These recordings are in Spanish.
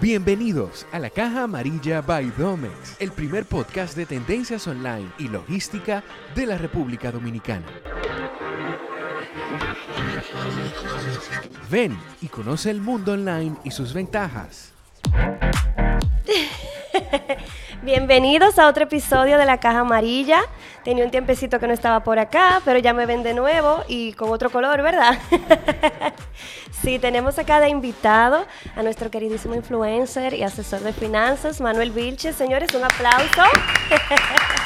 Bienvenidos a la Caja Amarilla by Domex, el primer podcast de tendencias online y logística de la República Dominicana. Ven y conoce el mundo online y sus ventajas. Bienvenidos a otro episodio de La Caja Amarilla. Tenía un tiempecito que no estaba por acá, pero ya me ven de nuevo y con otro color, ¿verdad? sí, tenemos acá de invitado a nuestro queridísimo influencer y asesor de finanzas, Manuel Vilches. Señores, un aplauso.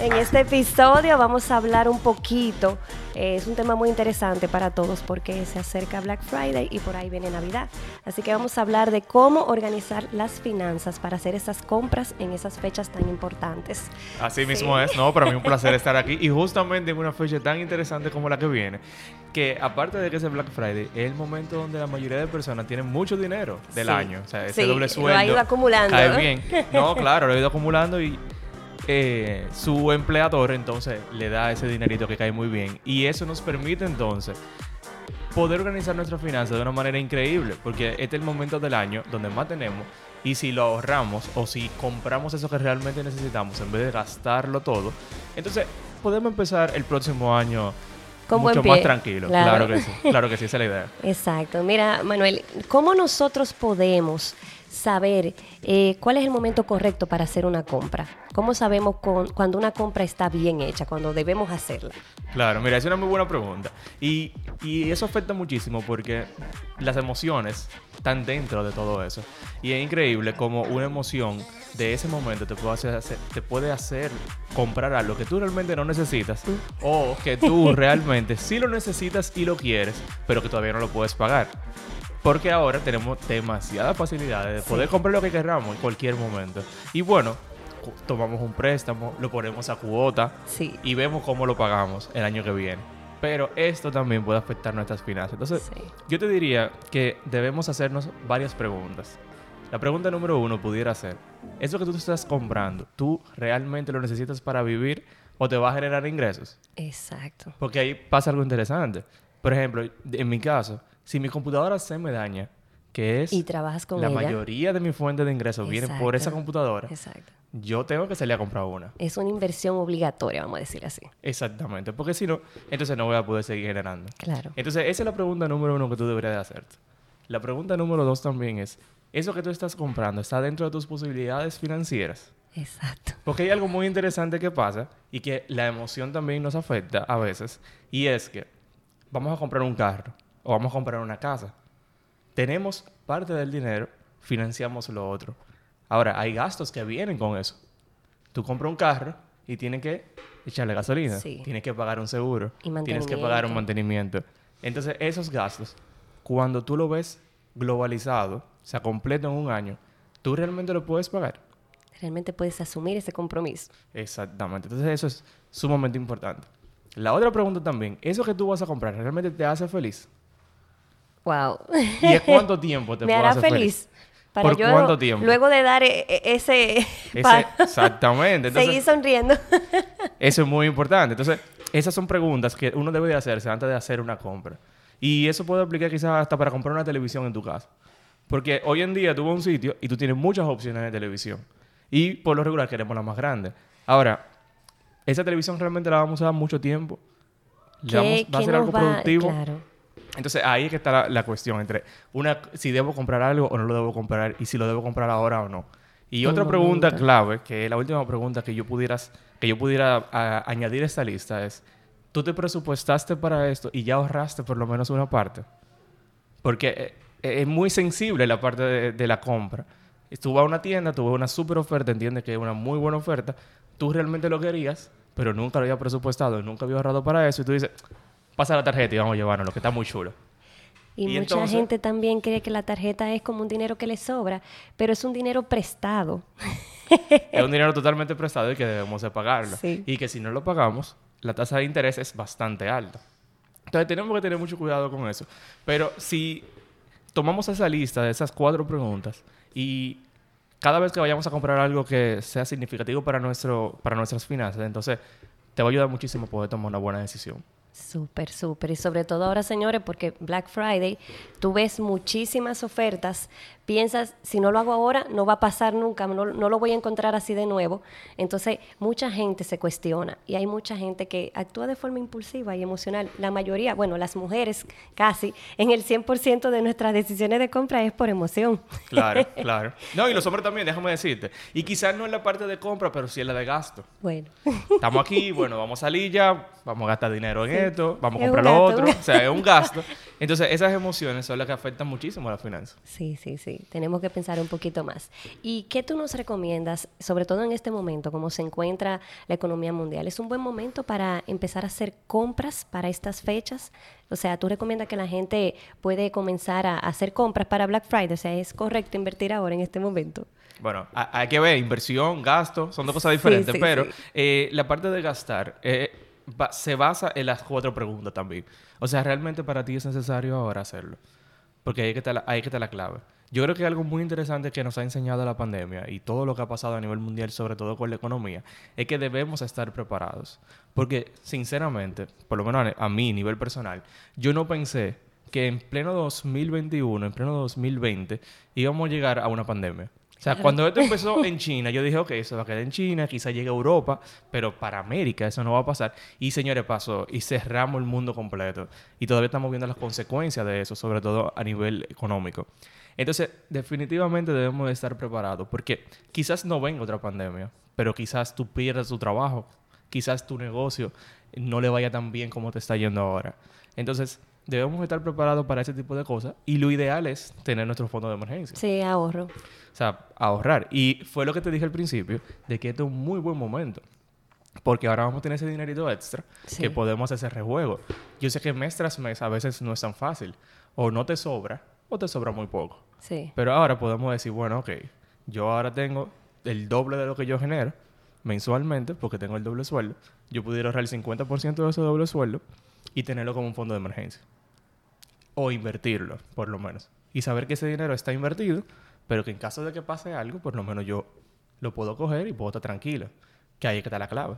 En este episodio vamos a hablar un poquito, eh, es un tema muy interesante para todos porque se acerca Black Friday y por ahí viene Navidad. Así que vamos a hablar de cómo organizar las finanzas para hacer esas compras en esas fechas tan importantes. Así mismo es, no, para mí un placer estar aquí y justamente en una fecha tan interesante como la que viene, que aparte de que es el Black Friday, es el momento donde la mayoría de personas tienen mucho dinero del Sí. año, o sea, ese Sí, doble lo sueldo ha ido acumulando, bien. No, claro, lo ha ido acumulando y eh, su empleador entonces le da ese dinerito que cae muy bien y eso nos permite entonces poder organizar nuestras finanzas de una manera increíble, porque este es el momento del año donde más tenemos y si lo ahorramos o si compramos eso que realmente necesitamos en vez de gastarlo todo, entonces podemos empezar el próximo año Con mucho más tranquilo. Claro. Claro. que sí, claro que sí, esa es la idea. Exacto. Mira, Manuel, ¿cómo nosotros podemos saber eh, cuál es el momento correcto para hacer una compra? ¿Cómo sabemos con- cuando una compra está bien hecha, cuando debemos hacerla? Claro, mira, es una muy buena pregunta. Y, y eso afecta muchísimo porque las emociones están dentro de todo eso. Y es increíble como una emoción de ese momento te puede hacer, te puede hacer comprar algo que tú realmente no necesitas o que tú realmente sí lo necesitas y lo quieres, pero que todavía no lo puedes pagar. Porque ahora tenemos demasiadas facilidades de poder Sí. comprar lo que queramos en cualquier momento. Y bueno, tomamos un préstamo, lo ponemos a cuota Sí. y vemos cómo lo pagamos el año que viene. Pero esto también puede afectar nuestras finanzas. Entonces, Sí. yo te diría que debemos hacernos varias preguntas. La pregunta número uno pudiera ser, ¿eso que tú te estás comprando, tú realmente lo necesitas para vivir o te va a generar ingresos? Exacto. Porque ahí pasa algo interesante. Por ejemplo, en mi caso, si mi computadora se me daña, que es Y trabajas con la ella. mayoría de mi fuente de ingresos viene por esa computadora, Exacto. yo tengo que salir a comprar una. Es una inversión obligatoria, vamos a decir así. Exactamente, porque si no, entonces no voy a poder seguir generando. Claro. Entonces, esa es la pregunta número uno que tú deberías de hacerte. La pregunta número dos también es, ¿eso que tú estás comprando está dentro de tus posibilidades financieras? Exacto. Porque hay algo muy interesante que pasa y que la emoción también nos afecta a veces, y es que vamos a comprar un carro o vamos a comprar una casa. Tenemos parte del dinero, financiamos lo otro. Ahora, hay gastos que vienen con eso. Tú compras un carro y tienes que echarle gasolina, Sí. tienes que pagar un seguro, Y tienes que pagar un mantenimiento. mantenimiento. Entonces, esos gastos, cuando tú lo ves globalizado, o sea, completo en un año, tú realmente lo puedes pagar. Realmente puedes asumir ese compromiso. Exactamente. Entonces eso es sumamente importante. La otra pregunta también, ¿eso que tú vas a comprar realmente te hace feliz? Wow. ¿Y es cuánto tiempo te Me puede hará hacer feliz. Para ¿Por yo, cuánto tiempo? luego de dar e- e- ese... Exactamente. seguir Entonces, sonriendo. eso es muy importante. Entonces, esas son preguntas que uno debe de hacerse antes de hacer una compra. Y eso puede aplicar quizás hasta para comprar una televisión en tu casa. Porque hoy en día tú vas a un sitio y tú tienes muchas opciones de televisión. Y por lo regular queremos la más grande. Ahora, esa televisión realmente la vamos a usar mucho tiempo. Le vamos- ¿Qué- va a ser algo va- productivo. Claro. Entonces ahí es que está la, la cuestión entre una si debo comprar algo o no lo debo comprar y si lo debo comprar ahora o no. Y otra pregunta clave, que es la última pregunta que yo pudieras que yo pudiera a- añadir a esta lista es ¿tú te presupuestaste para esto y ya ahorraste por lo menos una parte? Porque eh, eh, es muy sensible la parte de, de la compra. Tú vas a una tienda, tú ves una super oferta, entiendes que es una muy buena oferta, tú realmente lo querías, pero nunca lo había presupuestado, nunca había ahorrado para eso y tú dices, pasa la tarjeta y vamos a llevarnos, lo que está muy chulo. Y, Y mucha entonces- gente también cree que la tarjeta es como un dinero que le sobra, pero es un dinero prestado. es un dinero totalmente prestado y que debemos de pagarlo. Sí. Y que si no lo pagamos, la tasa de interés es bastante alta. Entonces tenemos que tener mucho cuidado con eso. Pero si tomamos esa lista de esas cuatro preguntas y cada vez que vayamos a comprar algo que sea significativo para, nuestro, para nuestras finanzas, entonces te va a ayudar muchísimo a poder tomar una buena decisión. Súper, súper. Y sobre todo ahora, señores, porque Black Friday, tú ves muchísimas ofertas, piensas, si no lo hago ahora, no va a pasar nunca, no, no, lo voy a encontrar así de nuevo. Entonces, mucha gente se cuestiona y hay mucha gente que actúa de forma impulsiva y emocional. La mayoría, bueno, las mujeres casi, en el 100% de nuestras decisiones de compra es por emoción. Claro, claro. No, y los hombres también, déjame decirte. Y quizás no en la parte de compra, pero sí en la de gasto. Bueno. Estamos aquí, bueno, vamos a salir ya, vamos a gastar dinero en esto, vamos a comprar lo otro. O sea, es un gasto. Entonces, esas emociones son las que afectan muchísimo a la finanza. Sí, sí, sí. Tenemos que pensar un poquito más. ¿Y qué tú nos recomiendas, sobre todo en este momento, como se encuentra la economía mundial? ¿Es un buen momento para empezar a hacer compras para estas fechas? O sea, ¿tú recomiendas que la gente puede comenzar a hacer compras para Black Friday? O sea, ¿es correcto invertir ahora en este momento? Bueno, hay que ver, inversión, gasto, son dos cosas diferentes, pero eh, la parte de gastar eh, se basa en las cuatro preguntas también. O sea, ¿realmente para ti es necesario ahora hacerlo? Porque ahí que está la, ahí que está la clave. Yo creo que algo muy interesante que nos ha enseñado la pandemia y todo lo que ha pasado a nivel mundial, sobre todo con la economía, es que debemos estar preparados. Porque, sinceramente, por lo menos a, mí, a nivel personal, yo no pensé que en pleno 2021, en pleno 2020, íbamos a llegar a una pandemia. O sea, cuando esto empezó en China, yo dije, ok, eso va a quedar en China, quizá llegue a Europa, pero para América eso no va a pasar. Y señores, pasó y cerramos el mundo completo. Y todavía estamos viendo las consecuencias de eso, sobre todo a nivel económico. Entonces, definitivamente debemos de estar preparados, porque quizás no venga otra pandemia, pero quizás tú pierdas tu trabajo, quizás tu negocio no le vaya tan bien como te está yendo ahora. Entonces, debemos estar preparados para ese tipo de cosas y lo ideal es tener nuestro fondo de emergencia. Sí, ahorro. O sea, ahorrar. Y fue lo que te dije al principio, de que este es un muy buen momento. Porque ahora vamos a tener ese dinerito extra que podemos hacer rejuego. Yo sé que mes tras mes a veces no es tan fácil. O no te sobra, o te sobra muy poco. Sí. Pero ahora podemos decir, bueno, ok, yo ahora tengo el doble de lo que yo genero mensualmente, porque tengo el doble sueldo. Yo pudiera ahorrar el 50% de ese doble sueldo y tenerlo como un fondo de emergencia. O invertirlo, por lo menos. Y saber que ese dinero está invertido pero que en caso de que pase algo, por lo menos yo lo puedo coger y puedo estar tranquilo. Que ahí que está la clave.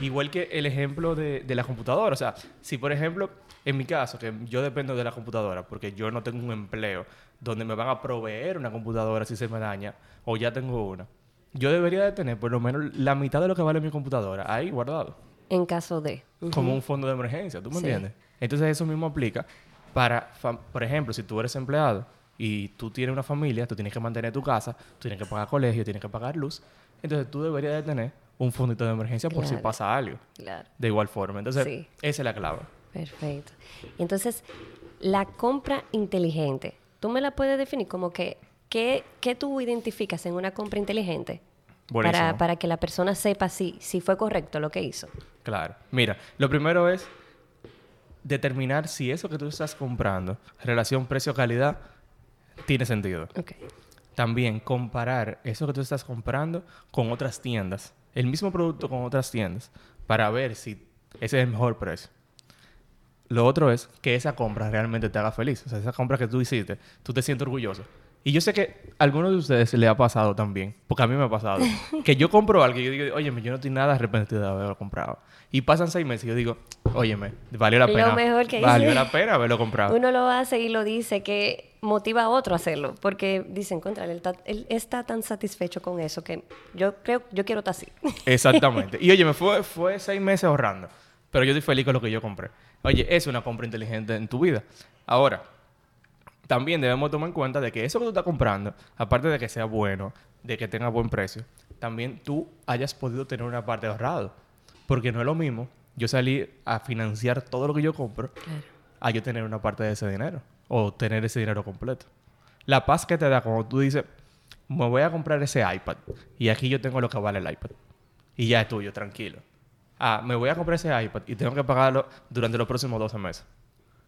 Igual que el ejemplo de, de, la computadora. O sea, si por ejemplo, en mi caso, que yo dependo de la computadora, porque yo no tengo un empleo donde me van a proveer una computadora si se me daña, o ya tengo una, yo debería de tener por lo menos la mitad de lo que vale mi computadora ahí guardado. En caso de. Como un fondo de emergencia, ¿tú me entiendes? Entonces eso mismo aplica para, por ejemplo, si tú eres empleado y tú tienes una familia, tú tienes que mantener tu casa, tú tienes que pagar colegio, tienes que pagar luz, entonces tú deberías de tener un fondito de emergencia por si pasa algo. Claro. De igual forma. Entonces, esa es la clave. Perfecto. Entonces, la compra inteligente, ¿tú me la puedes definir como que, ¿qué, qué tú identificas en una compra inteligente? Para, para, que la persona sepa si, si fue correcto lo que hizo. Claro. Mira, lo primero es determinar si eso que tú estás comprando, relación precio-calidad, tiene sentido. También comparar eso que tú estás comprando con otras tiendas, el mismo producto con otras tiendas, para ver si ese es el mejor precio. Lo otro es que esa compra realmente te haga feliz. O sea, esa compra que tú hiciste, tú te sientes orgulloso. Y yo sé que a algunos de ustedes le ha pasado también, porque a mí me ha pasado, que yo compro algo y yo digo, oye, yo no estoy nada arrepentido de haberlo comprado. Y pasan seis meses y yo digo, óyeme, valió la pena. Lo mejor que Valió la pena haberlo comprado. Uno lo hace y lo dice que motiva a otro a hacerlo, porque dicen, contra, él está, tan satisfecho con eso que yo creo, yo quiero estar así. Exactamente. Y oye, me fue, fue seis meses ahorrando, pero yo estoy feliz con lo que yo compré. Oye, es una compra inteligente en tu vida. Ahora, también debemos tomar en cuenta de que eso que tú estás comprando, aparte de que sea bueno, de que tenga buen precio, también tú hayas podido tener una parte ahorrado. Porque no es lo mismo yo salir a financiar todo lo que yo compro a yo tener una parte de ese dinero o tener ese dinero completo. La paz que te da cuando tú dices, me voy a comprar ese iPad y aquí yo tengo lo que vale el iPad. Y ya es tuyo, tranquilo. Ah, me voy a comprar ese iPad y tengo que pagarlo durante los próximos 12 meses.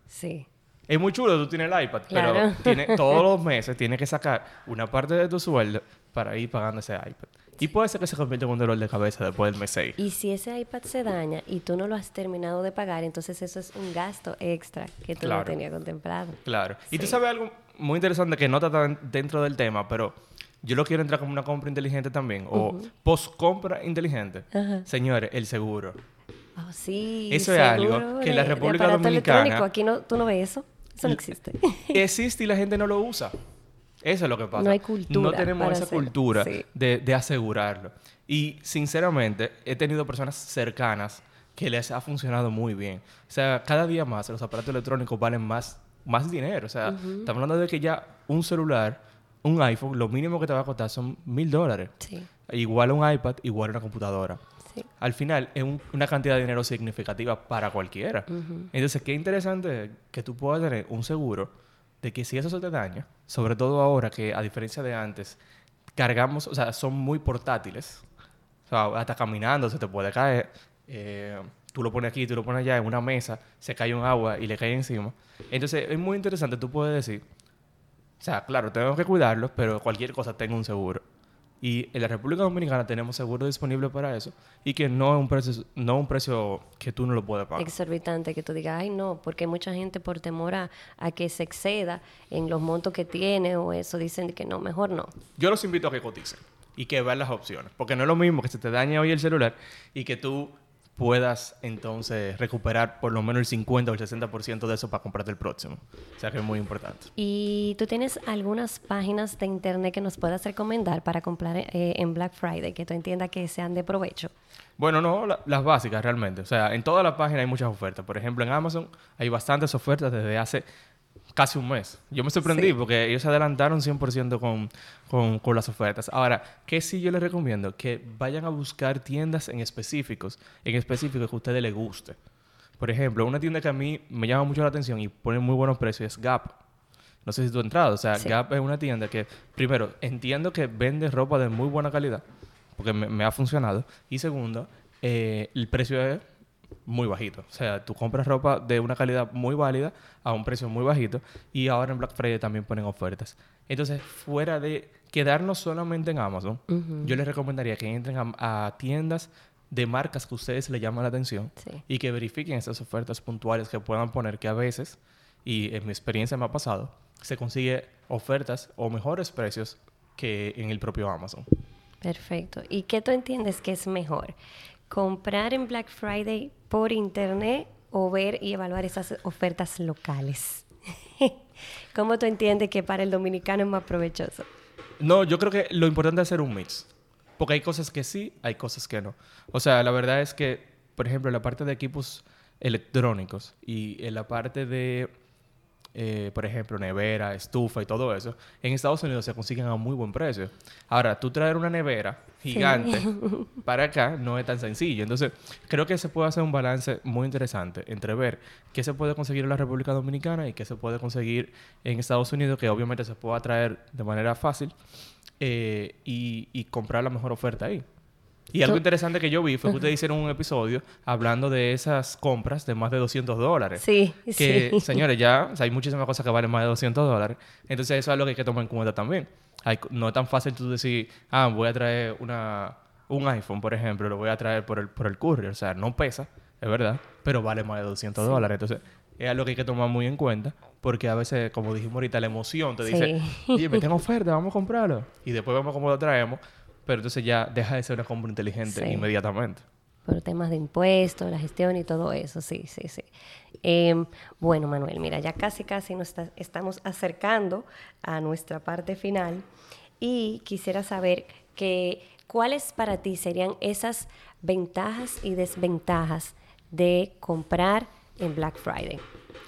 Sí. Es muy chulo, tú tienes el iPad, pero tiene, todos los meses tienes que sacar una parte de tu sueldo para ir pagando ese iPad. Y puede ser que se convierta en un dolor de cabeza después del mes 6. Y si ese iPad se daña y tú no lo has terminado de pagar, entonces eso es un gasto extra que tú no tenías contemplado. Claro. Y tú sabes algo muy interesante que no está dentro del tema, pero yo lo quiero entrar como una compra inteligente también, o post-compra inteligente. Señores, el seguro. Oh, sí. Eso es algo que la de- de República Dominicana- electrónico. Aquí no, tú no ves eso. Eso no existe. existe y la gente no lo usa. Eso es lo que pasa. No hay cultura No tenemos esa hacerlo, cultura sí. de, de asegurarlo. Y sinceramente, he tenido personas cercanas que les ha funcionado muy bien. O sea, cada día más los aparatos electrónicos valen más, más dinero. O sea, estamos hablando de que ya un celular, un iPhone, lo mínimo que te va a costar son mil dólares. Sí, Igual a un iPad, igual a una computadora. Al final es un- una cantidad de dinero significativa para cualquiera. Entonces, qué interesante que tú puedas tener un seguro de que si eso se te daña, sobre todo ahora que a diferencia de antes, cargamos, o sea, son muy portátiles. O sea, hasta caminando se te puede caer. eh, tú lo pones aquí, tú lo pones allá en una mesa, se cae un agua y le cae encima. Entonces, es muy interesante, tú puedes decir, o sea, claro, tengo que cuidarlo, pero cualquier cosa tengo un seguro. Y en la República Dominicana tenemos seguro disponible para eso y que no es un precio, no es un precio que tú no lo puedes pagar. Exorbitante que tú digas, ay no, porque mucha gente por temor a, a que se exceda en los montos que tiene o eso, dicen que no, mejor no. Yo los invito a que coticen y que vean las opciones, porque no es lo mismo que se te dañe hoy el celular y que tú puedas entonces recuperar por lo menos el 50 o el 60% de eso para comprarte el próximo. O sea que es muy importante. ¿Y tú tienes algunas páginas de internet que nos puedas recomendar para comprar eh, en Black Friday que tú entiendas que sean de provecho? Bueno, no, la- las básicas realmente. O sea, en todas las páginas hay muchas ofertas. Por ejemplo, en Amazon hay bastantes ofertas desde hace casi un mes. Yo me sorprendí Sí. porque ellos se adelantaron 100% con, con, con las ofertas. Ahora, ¿qué sí yo les recomiendo? Que vayan a buscar tiendas en específicos, en específico que a ustedes les guste. Por ejemplo, una tienda que a mí me llama mucho la atención y pone muy buenos precios es Gap. No sé si tú has entrado. O sea, Sí. Gap es una tienda que, primero, entiendo que vende ropa de muy buena calidad, porque me, me ha funcionado. Y segundo, eh, el precio es muy bajito. O sea, tú compras ropa de una calidad muy válida a un precio muy bajito. Y ahora en Black Friday también ponen ofertas. Entonces, fuera de quedarnos solamente en Amazon, yo les recomendaría que entren a, a tiendas de marcas que a ustedes les llaman la atención Sí. y que verifiquen esas ofertas puntuales que puedan poner que a veces, y en mi experiencia me ha pasado, se consigue ofertas o mejores precios que en el propio Amazon. Perfecto. ¿Y qué tú entiendes que es mejor? ¿Comprar en Black Friday por internet o ver y evaluar esas ofertas locales? ¿Cómo tú entiendes que para el dominicano es más provechoso? No, yo creo que lo importante es hacer un mix. Porque hay cosas que sí, hay cosas que no. O sea, la verdad es que, por ejemplo, la parte de equipos electrónicos y en la parte de, eh, por ejemplo, nevera, estufa y todo eso, en Estados Unidos se consiguen a muy buen precio. Ahora, tú traer una nevera gigante para acá no es tan sencillo. Entonces, creo que se puede hacer un balance muy interesante entre ver qué se puede conseguir en la República Dominicana y qué se puede conseguir en Estados Unidos, que obviamente se pueda traer de manera fácil eh, y, y comprar la mejor oferta ahí. Y algo interesante que yo vi fue que ustedes hicieron un episodio hablando de esas compras de más de 200 dólares. Sí, Que, sí. señores, ya o sea, hay muchísimas cosas que valen más de 200 dólares. Entonces, eso es algo que hay que tomar en cuenta también. Hay no es tan fácil tú decir, ah, voy a traer una, un iPhone, por ejemplo, lo voy a traer por el, por el courier. O sea, no pesa, es verdad, pero vale más de 200 dólares. Entonces, es algo que hay que tomar muy en cuenta, porque a veces, como dijimos ahorita, la emoción te dice, oye, me tengo oferta, vamos a comprarlo. Y después vemos cómo lo traemos, pero entonces ya deja de ser una compra inteligente Sí. inmediatamente. Por temas de impuestos, la gestión y todo eso, sí, sí, sí. Em, bueno, Manuel, mira, ya casi, casi nos está- estamos acercando a nuestra parte final y quisiera saber que cuáles para ti serían esas ventajas y desventajas de comprar en Black Friday.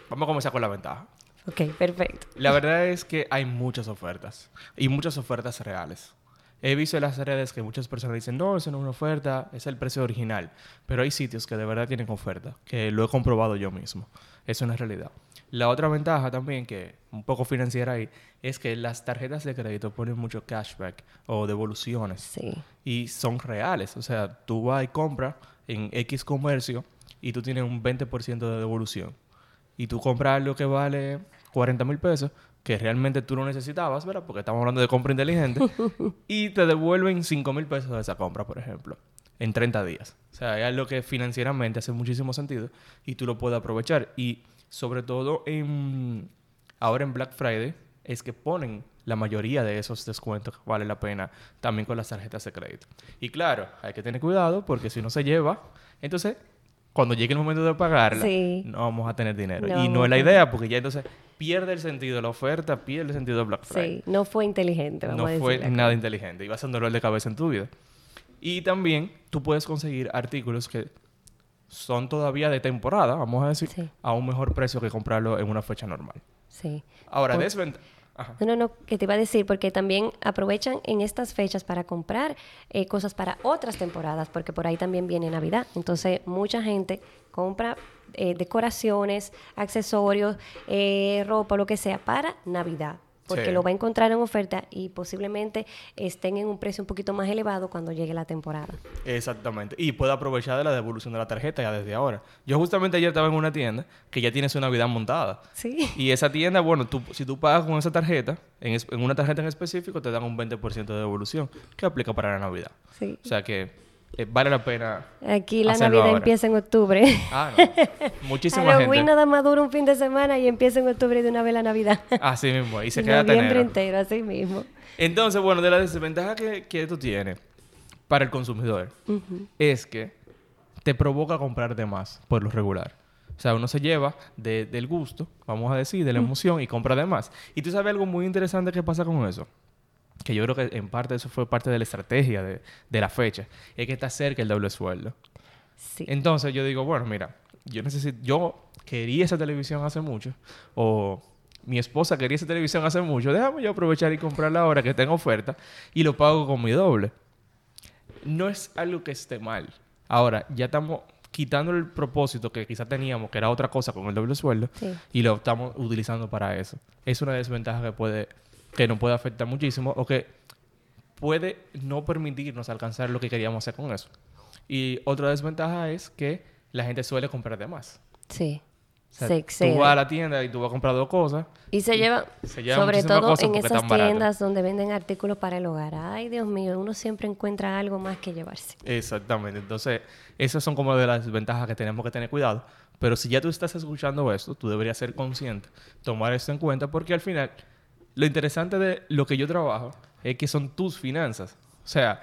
Vamos a comenzar con la ventaja. Ok, perfecto. La verdad es que hay muchas ofertas y muchas ofertas reales. He visto en las redes que muchas personas dicen, no, eso no es una oferta, es el precio original. Pero hay sitios que de verdad tienen oferta, que lo he comprobado yo mismo. Es una realidad. La otra ventaja también, que un poco financiera ahí, es que las tarjetas de crédito ponen mucho cashback o devoluciones. Sí. Y son reales. O sea, tú vas y compras en X comercio y tú tienes un 20% de devolución. Y tú compras algo que vale 40 mil pesos, que realmente tú no necesitabas, ¿verdad? Porque estamos hablando de compra inteligente. y te devuelven 5 mil pesos de esa compra, por ejemplo, en 30 días. O sea, es algo que financieramente hace muchísimo sentido y tú lo puedes aprovechar. Y sobre todo en, ahora en Black Friday es que ponen la mayoría de esos descuentos que vale la pena también con las tarjetas de crédito. Y claro, hay que tener cuidado porque si no se lleva, entonces cuando llegue el momento de pagarla, Sí. no vamos a tener dinero. No y no es la a- idea, porque ya entonces pierde el sentido de la oferta, pierde el sentido de Black Friday. Sí, no fue inteligente, vamos No a fue nada inteligente. Iba a ser un dolor de cabeza en tu vida. Y también tú puedes conseguir artículos que son todavía de temporada, vamos a decir, Sí. a un mejor precio que comprarlo en una fecha normal. Sí. Ahora, Por- desventaja. No, no, no, que te iba a decir, porque también aprovechan en estas fechas para comprar eh, cosas para otras temporadas, porque por ahí también viene Navidad. Entonces, mucha gente compra eh, decoraciones, accesorios, eh, ropa, lo que sea, para Navidad. Porque Sí. lo va a encontrar en oferta y posiblemente estén en un precio un poquito más elevado cuando llegue la temporada. Exactamente. Y puede aprovechar de la devolución de la tarjeta ya desde ahora. Yo justamente ayer estaba en una tienda que ya tiene su Navidad montada. Sí. Y esa tienda, bueno, tú, si tú pagas con esa tarjeta, en, es- en una tarjeta en específico, te dan un 20% de devolución que aplica para la Navidad. Sí. O sea que eh, vale la pena. Aquí la Navidad ahora. empieza en octubre. Ah, no. Muchísima Halloween gente. nada más dura un fin de semana y empieza en octubre de una vez la Navidad. Así mismo. Y se queda Noviembre entero, así mismo. Entonces, bueno, de la desventaja que, que esto tiene para el consumidor es que te provoca comprar de más por lo regular. O sea, uno se lleva de- del gusto, vamos a decir, de la emoción y compra de más. Y tú sabes algo muy interesante que pasa con eso. Que yo creo que en parte eso fue parte de la estrategia de, de la fecha. Es que está cerca el doble sueldo. Sí. Entonces yo digo, bueno, mira, yo necesito, yo quería esa televisión hace mucho, o mi esposa quería esa televisión hace mucho, déjame yo aprovechar y comprarla ahora que tengo oferta y lo pago con mi doble. No es algo que esté mal. Ahora, ya estamos quitando el propósito que quizás teníamos, que era otra cosa con el doble sueldo, Sí. y lo estamos utilizando para eso. Es una desventaja que puede, que nos puede afectar muchísimo, o que puede no permitirnos alcanzar lo que queríamos hacer con eso. Y otra desventaja es que la gente suele comprar de más. Sí. O sea, se tú vas a la tienda y tú vas a comprar dos cosas. Y se lleva, se llevan sobre todo en esas tiendas donde venden artículos para el hogar. Ay, Dios mío, uno siempre encuentra algo más que llevarse. Exactamente. Entonces, esas son como de las desventajas que tenemos que tener cuidado. Pero si ya tú estás escuchando esto, tú deberías ser consciente, tomar esto en cuenta, porque al final, lo interesante de lo que yo trabajo es que son tus finanzas. O sea,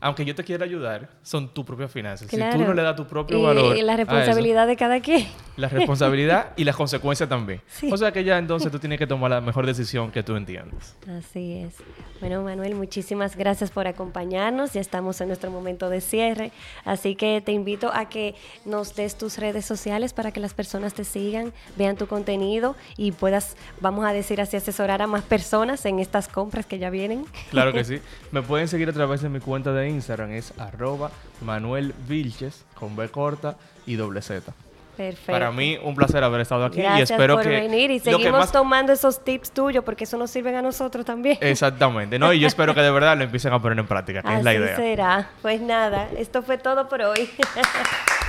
aunque yo te quiera ayudar, son tus propias finanzas. Si tú no le das tu propio y, valor. y la eso, responsabilidad de cada quien. la responsabilidad y las consecuencias también. Sí. O sea que ya entonces tú tienes que tomar la mejor decisión que tú entiendas. Así es. Bueno, Manuel, muchísimas gracias por acompañarnos. Ya estamos en nuestro momento de cierre. Así que te invito a que nos des tus redes sociales para que las personas te sigan, vean tu contenido y puedas, vamos a decir así, asesorar a más personas en estas compras que ya vienen. Claro que sí. Me pueden seguir a través de mi cuenta de Instagram, es arroba Manuel Vilches, con B corta y doble Z. Perfecto. Para mí, un placer haber estado aquí Gracias y espero por que... venir y lo que seguimos más- tomando esos tips tuyos porque eso nos sirven a nosotros también. Exactamente, ¿no? Y yo espero que de verdad lo empiecen a poner en práctica, que Así es la idea. será. Pues nada, esto fue todo por hoy.